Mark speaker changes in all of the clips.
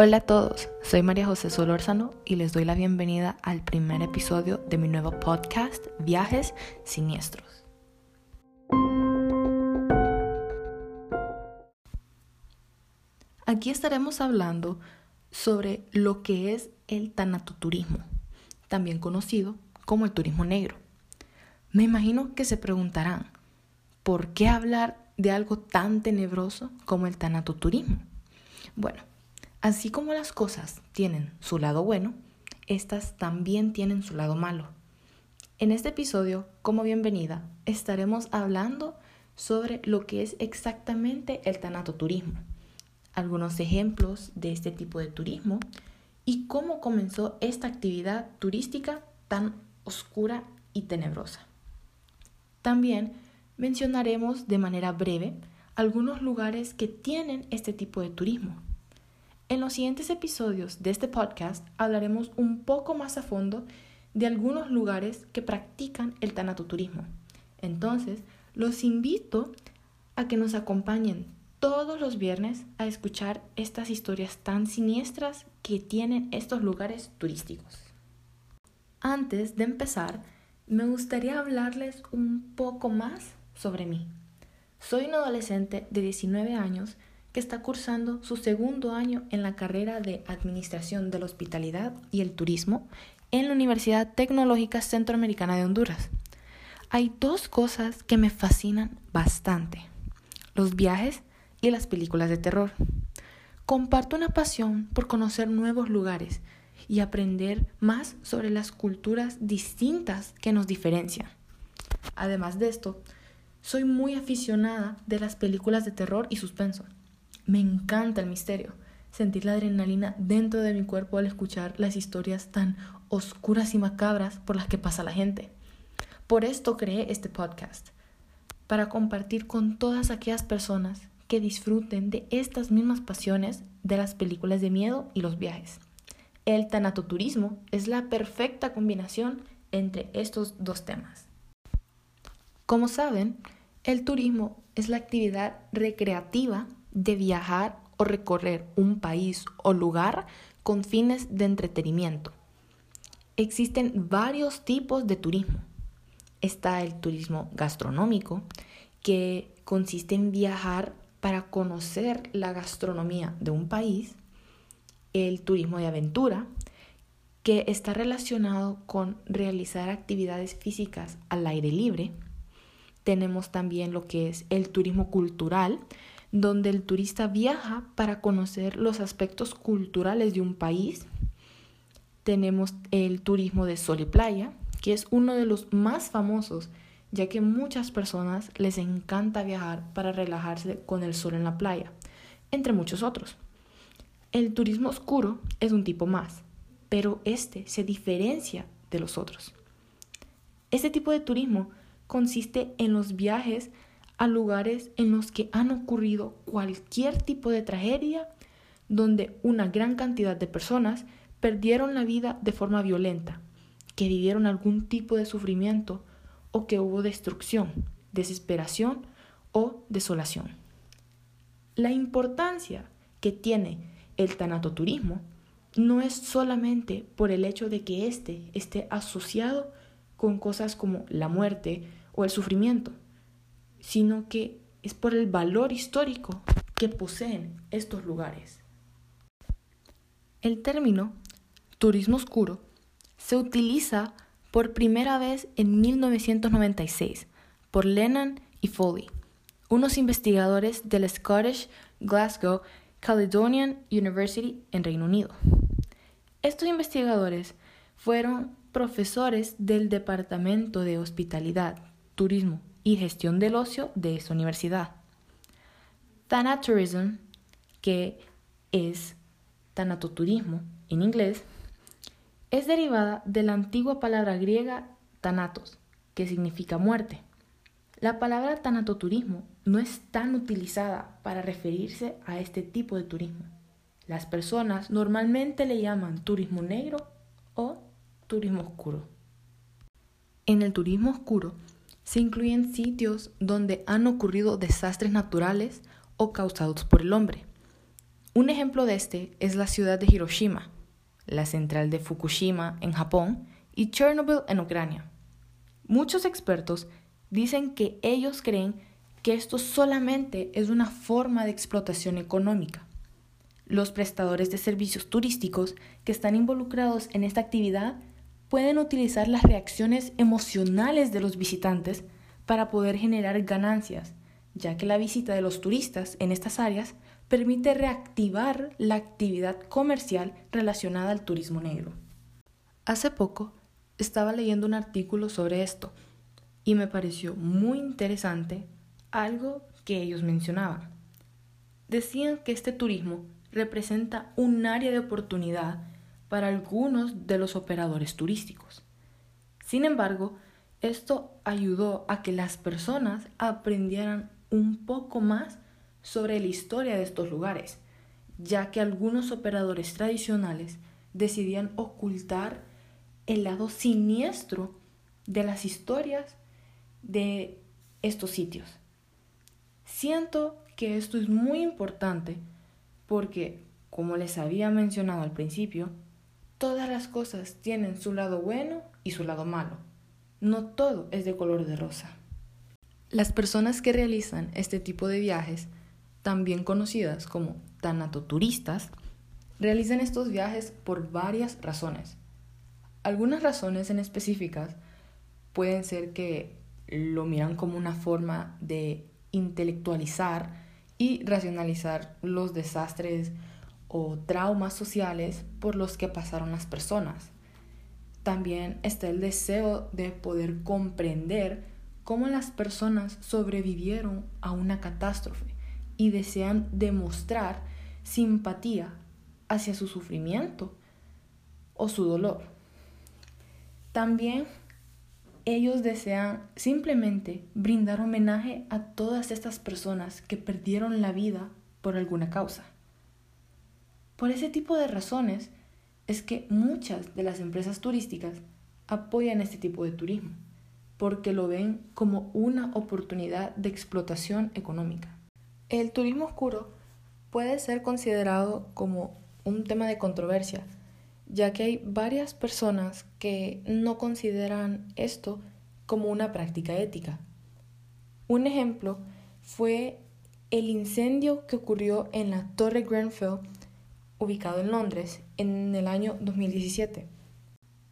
Speaker 1: Hola a todos, soy María José Solórzano y les doy la bienvenida al primer episodio de mi nuevo podcast Viajes Siniestros. Aquí estaremos hablando sobre lo que es el tanatoturismo, también conocido como el turismo negro. Me imagino que se preguntarán, ¿por qué hablar de algo tan tenebroso como el tanatoturismo? Bueno, Así como las cosas tienen su lado bueno, estas también tienen su lado malo. En este episodio, como bienvenida, estaremos hablando sobre lo que es exactamente el tanatoturismo, algunos ejemplos de este tipo de turismo y cómo comenzó esta actividad turística tan oscura y tenebrosa. También mencionaremos de manera breve algunos lugares que tienen este tipo de turismo en los siguientes episodios de este podcast hablaremos un poco más a fondo de algunos lugares que practican el tanatoturismo. Entonces, los invito a que nos acompañen todos los viernes a escuchar estas historias tan siniestras que tienen estos lugares turísticos. Antes de empezar, me gustaría hablarles un poco más sobre mí. Soy un adolescente de 19 años que está cursando su segundo año en la carrera de Administración de la Hospitalidad y el Turismo en la Universidad Tecnológica Centroamericana de Honduras. Hay dos cosas que me fascinan bastante, los viajes y las películas de terror. Comparto una pasión por conocer nuevos lugares y aprender más sobre las culturas distintas que nos diferencian. Además de esto, soy muy aficionada de las películas de terror y suspenso. Me encanta el misterio, sentir la adrenalina dentro de mi cuerpo al escuchar las historias tan oscuras y macabras por las que pasa la gente. Por esto creé este podcast, para compartir con todas aquellas personas que disfruten de estas mismas pasiones de las películas de miedo y los viajes. El tanatoturismo es la perfecta combinación entre estos dos temas. Como saben, el turismo es la actividad recreativa de viajar o recorrer un país o lugar con fines de entretenimiento. Existen varios tipos de turismo. Está el turismo gastronómico, que consiste en viajar para conocer la gastronomía de un país. El turismo de aventura, que está relacionado con realizar actividades físicas al aire libre. Tenemos también lo que es el turismo cultural, donde el turista viaja para conocer los aspectos culturales de un país. Tenemos el turismo de sol y playa, que es uno de los más famosos, ya que muchas personas les encanta viajar para relajarse con el sol en la playa, entre muchos otros. El turismo oscuro es un tipo más, pero este se diferencia de los otros. Este tipo de turismo consiste en los viajes a lugares en los que han ocurrido cualquier tipo de tragedia donde una gran cantidad de personas perdieron la vida de forma violenta, que vivieron algún tipo de sufrimiento o que hubo destrucción, desesperación o desolación. La importancia que tiene el tanatoturismo no es solamente por el hecho de que éste esté asociado con cosas como la muerte o el sufrimiento, sino que es por el valor histórico que poseen estos lugares. El término turismo oscuro se utiliza por primera vez en 1996 por Lennon y Foley, unos investigadores del Scottish Glasgow Caledonian University en Reino Unido. Estos investigadores fueron profesores del Departamento de Hospitalidad, Turismo y gestión del ocio de esa universidad. Thanatourism, que es tanatoturismo en inglés, es derivada de la antigua palabra griega thanatos, que significa muerte. La palabra tanatoturismo no es tan utilizada para referirse a este tipo de turismo. Las personas normalmente le llaman turismo negro o turismo oscuro. En el turismo oscuro se incluyen sitios donde han ocurrido desastres naturales o causados por el hombre. Un ejemplo de este es la ciudad de Hiroshima, la central de Fukushima en Japón y Chernobyl en Ucrania. Muchos expertos dicen que ellos creen que esto solamente es una forma de explotación económica. Los prestadores de servicios turísticos que están involucrados en esta actividad pueden utilizar las reacciones emocionales de los visitantes para poder generar ganancias, ya que la visita de los turistas en estas áreas permite reactivar la actividad comercial relacionada al turismo negro. Hace poco estaba leyendo un artículo sobre esto y me pareció muy interesante algo que ellos mencionaban. Decían que este turismo representa un área de oportunidad para algunos de los operadores turísticos. Sin embargo, esto ayudó a que las personas aprendieran un poco más sobre la historia de estos lugares, ya que algunos operadores tradicionales decidían ocultar el lado siniestro de las historias de estos sitios. Siento que esto es muy importante porque, como les había mencionado al principio, todas las cosas tienen su lado bueno y su lado malo. No todo es de color de rosa. Las personas que realizan este tipo de viajes, también conocidas como tanatoturistas, realizan estos viajes por varias razones. Algunas razones en específicas pueden ser que lo miran como una forma de intelectualizar y racionalizar los desastres o traumas sociales por los que pasaron las personas. También está el deseo de poder comprender cómo las personas sobrevivieron a una catástrofe y desean demostrar simpatía hacia su sufrimiento o su dolor. También ellos desean simplemente brindar homenaje a todas estas personas que perdieron la vida por alguna causa. Por ese tipo de razones es que muchas de las empresas turísticas apoyan este tipo de turismo, porque lo ven como una oportunidad de explotación económica. El turismo oscuro puede ser considerado como un tema de controversia, ya que hay varias personas que no consideran esto como una práctica ética. Un ejemplo fue el incendio que ocurrió en la Torre Grenfell, ubicado en Londres, en el año 2017.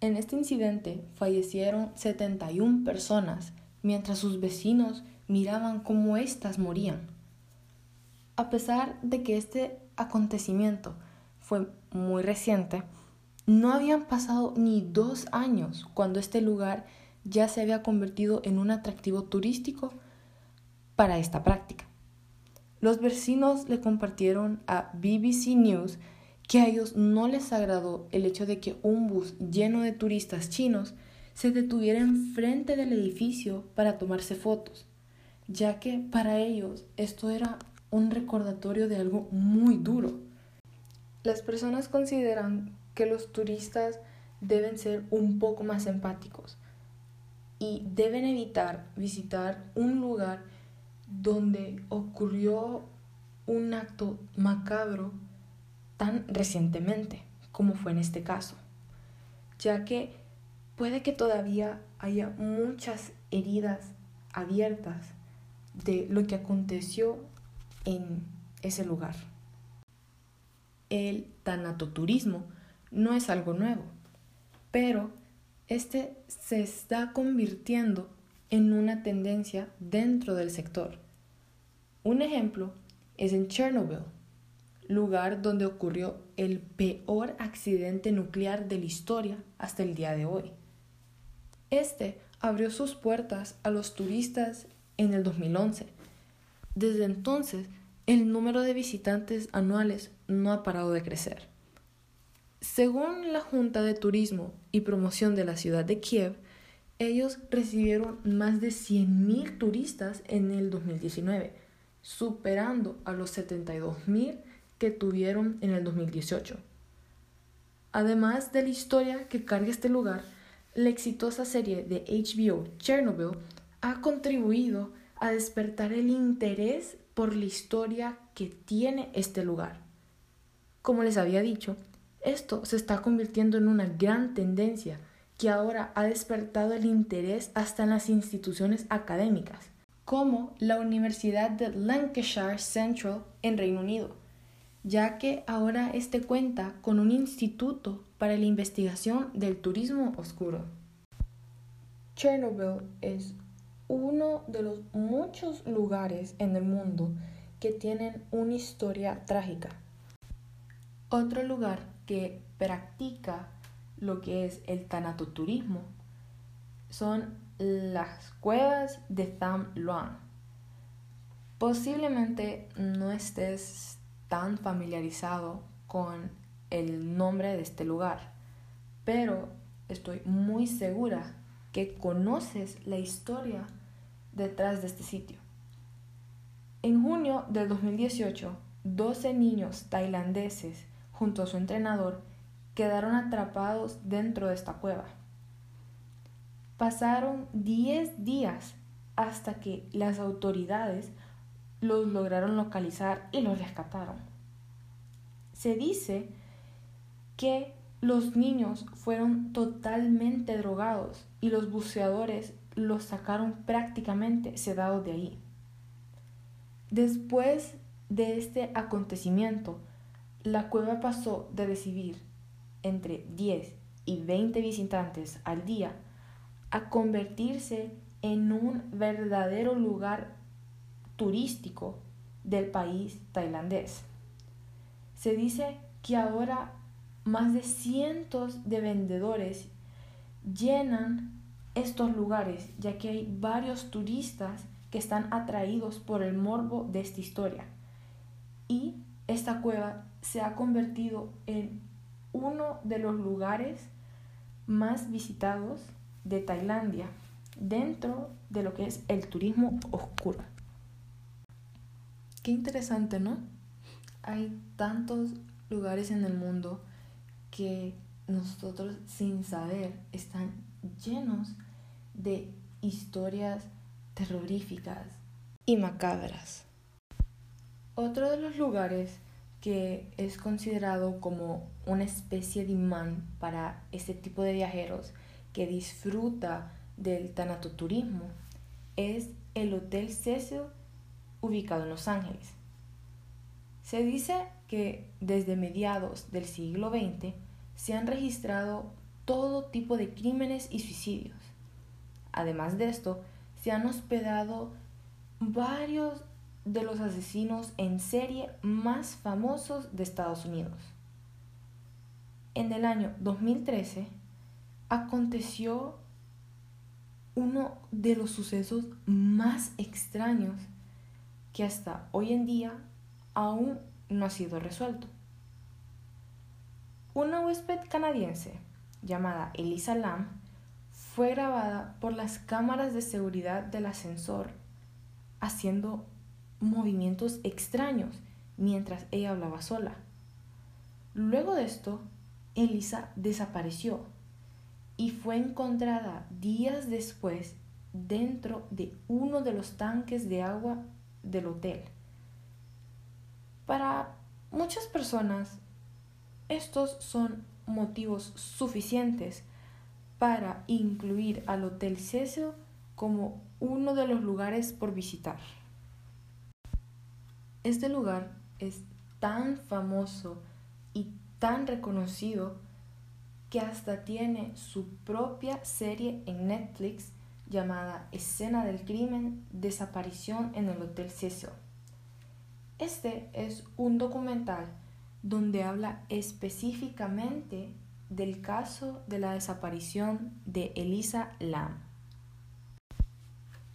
Speaker 1: En este incidente fallecieron 71 personas, mientras sus vecinos miraban cómo éstas morían. A pesar de que este acontecimiento fue muy reciente, no habían pasado ni dos años cuando este lugar ya se había convertido en un atractivo turístico para esta práctica. Los vecinos le compartieron a BBC News que a ellos no les agradó el hecho de que un bus lleno de turistas chinos se detuviera enfrente del edificio para tomarse fotos, ya que para ellos esto era un recordatorio de algo muy duro. Las personas consideran que los turistas deben ser un poco más empáticos y deben evitar visitar un lugar donde ocurrió un acto macabro tan recientemente como fue en este caso, ya que puede que todavía haya muchas heridas abiertas de lo que aconteció en ese lugar. El tanatoturismo no es algo nuevo, pero este se está convirtiendo en una tendencia dentro del sector. Un ejemplo es en Chernobyl, lugar donde ocurrió el peor accidente nuclear de la historia hasta el día de hoy. Este abrió sus puertas a los turistas en el 2011. Desde entonces, el número de visitantes anuales no ha parado de crecer. Según la Junta de Turismo y Promoción de la ciudad de Kiev, ellos recibieron más de 100.000 turistas en el 2019, superando a los 72.000 que tuvieron en el 2018. Además de la historia que carga este lugar, la exitosa serie de HBO Chernobyl ha contribuido a despertar el interés por la historia que tiene este lugar Como les había dicho, esto se está convirtiendo en una gran tendencia que ahora ha despertado el interés hasta en las instituciones académicas, como la Universidad de Lancashire Central en Reino Unido, ya que ahora este cuenta con un instituto para la investigación del turismo oscuro. Chernobyl es uno de los muchos lugares en el mundo que tienen una historia trágica. Otro lugar que practica lo que es el tanatoturismo son las cuevas de Tham Luang. Posiblemente no estés tan familiarizado con el nombre de este lugar, pero estoy muy segura que conoces la historia detrás de este sitio. En junio del 2018, 12 niños tailandeses junto a su entrenador quedaron atrapados dentro de esta cueva. Pasaron 10 días hasta que las autoridades los lograron localizar y los rescataron. Se dice que los niños fueron totalmente drogados y los buceadores los sacaron prácticamente sedados de ahí. Después de este acontecimiento, la cueva pasó de recibir entre 10 y 20 visitantes al día a convertirse en un verdadero lugar turístico del país tailandés. Se dice que ahora más de cientos de vendedores llenan estos lugares, ya que hay varios turistas que están atraídos por el morbo de esta historia. Y esta cueva se ha convertido en uno de los lugares más visitados de Tailandia dentro de lo que es el turismo oscuro. Qué interesante, ¿no? Hay tantos lugares en el mundo que nosotros sin saber están llenos de historias terroríficas y macabras. Otro de los lugares que es considerado como una especie de imán para este tipo de viajeros que disfruta del tanatoturismo es el Hotel Cecil ubicado en Los Ángeles. Se dice que desde mediados del siglo XX se han registrado todo tipo de crímenes y suicidios. Además de esto, se han hospedado varios de los asesinos en serie más famosos de Estados Unidos. En el año 2013 aconteció uno de los sucesos más extraños que hasta hoy en día aún no ha sido resuelto. Una huésped canadiense llamada Elisa Lam fue grabada por las cámaras de seguridad del ascensor haciendo movimientos extraños mientras ella hablaba sola. Luego de esto, Elisa desapareció y fue encontrada días después dentro de uno de los tanques de agua del hotel. Para muchas personas, estos son motivos suficientes para incluir al Hotel Cecil como uno de los lugares por visitar. Este lugar es tan famoso y tan reconocido que hasta tiene su propia serie en Netflix llamada Escena del Crimen, Desaparición en el Hotel Cecil. Este es un documental donde habla específicamente del caso de la desaparición de Elisa Lam.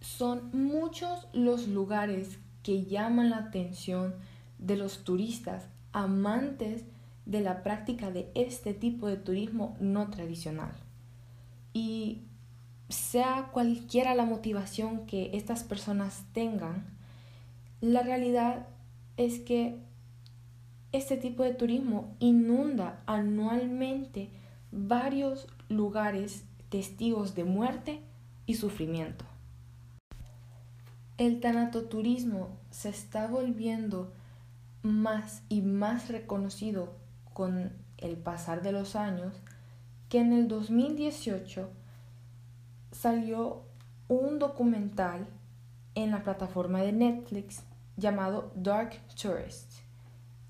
Speaker 1: Son muchos los lugares que llaman la atención de los turistas amantes de la práctica de este tipo de turismo no tradicional. Y sea cualquiera la motivación que estas personas tengan, la realidad es que este tipo de turismo inunda anualmente varios lugares testigos de muerte y sufrimiento. El tanatoturismo se está volviendo más y más reconocido con el pasar de los años que en el 2018 salió un documental en la plataforma de Netflix llamado Dark Tourist,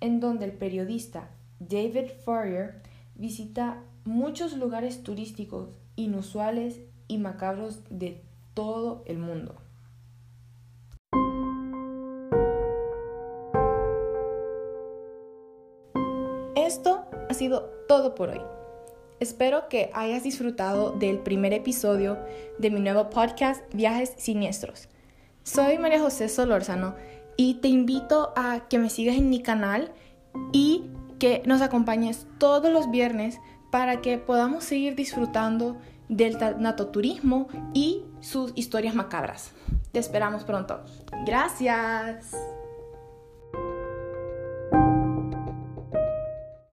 Speaker 1: en donde el periodista David Farrier visita muchos lugares turísticos inusuales y macabros de todo el mundo. Ha sido todo por hoy. Espero que hayas disfrutado del primer episodio de mi nuevo podcast Viajes Siniestros. Soy María José Solórzano y te invito a que me sigas en mi canal y que nos acompañes todos los viernes para que podamos seguir disfrutando del natoturismo y sus historias macabras. Te esperamos pronto. Gracias.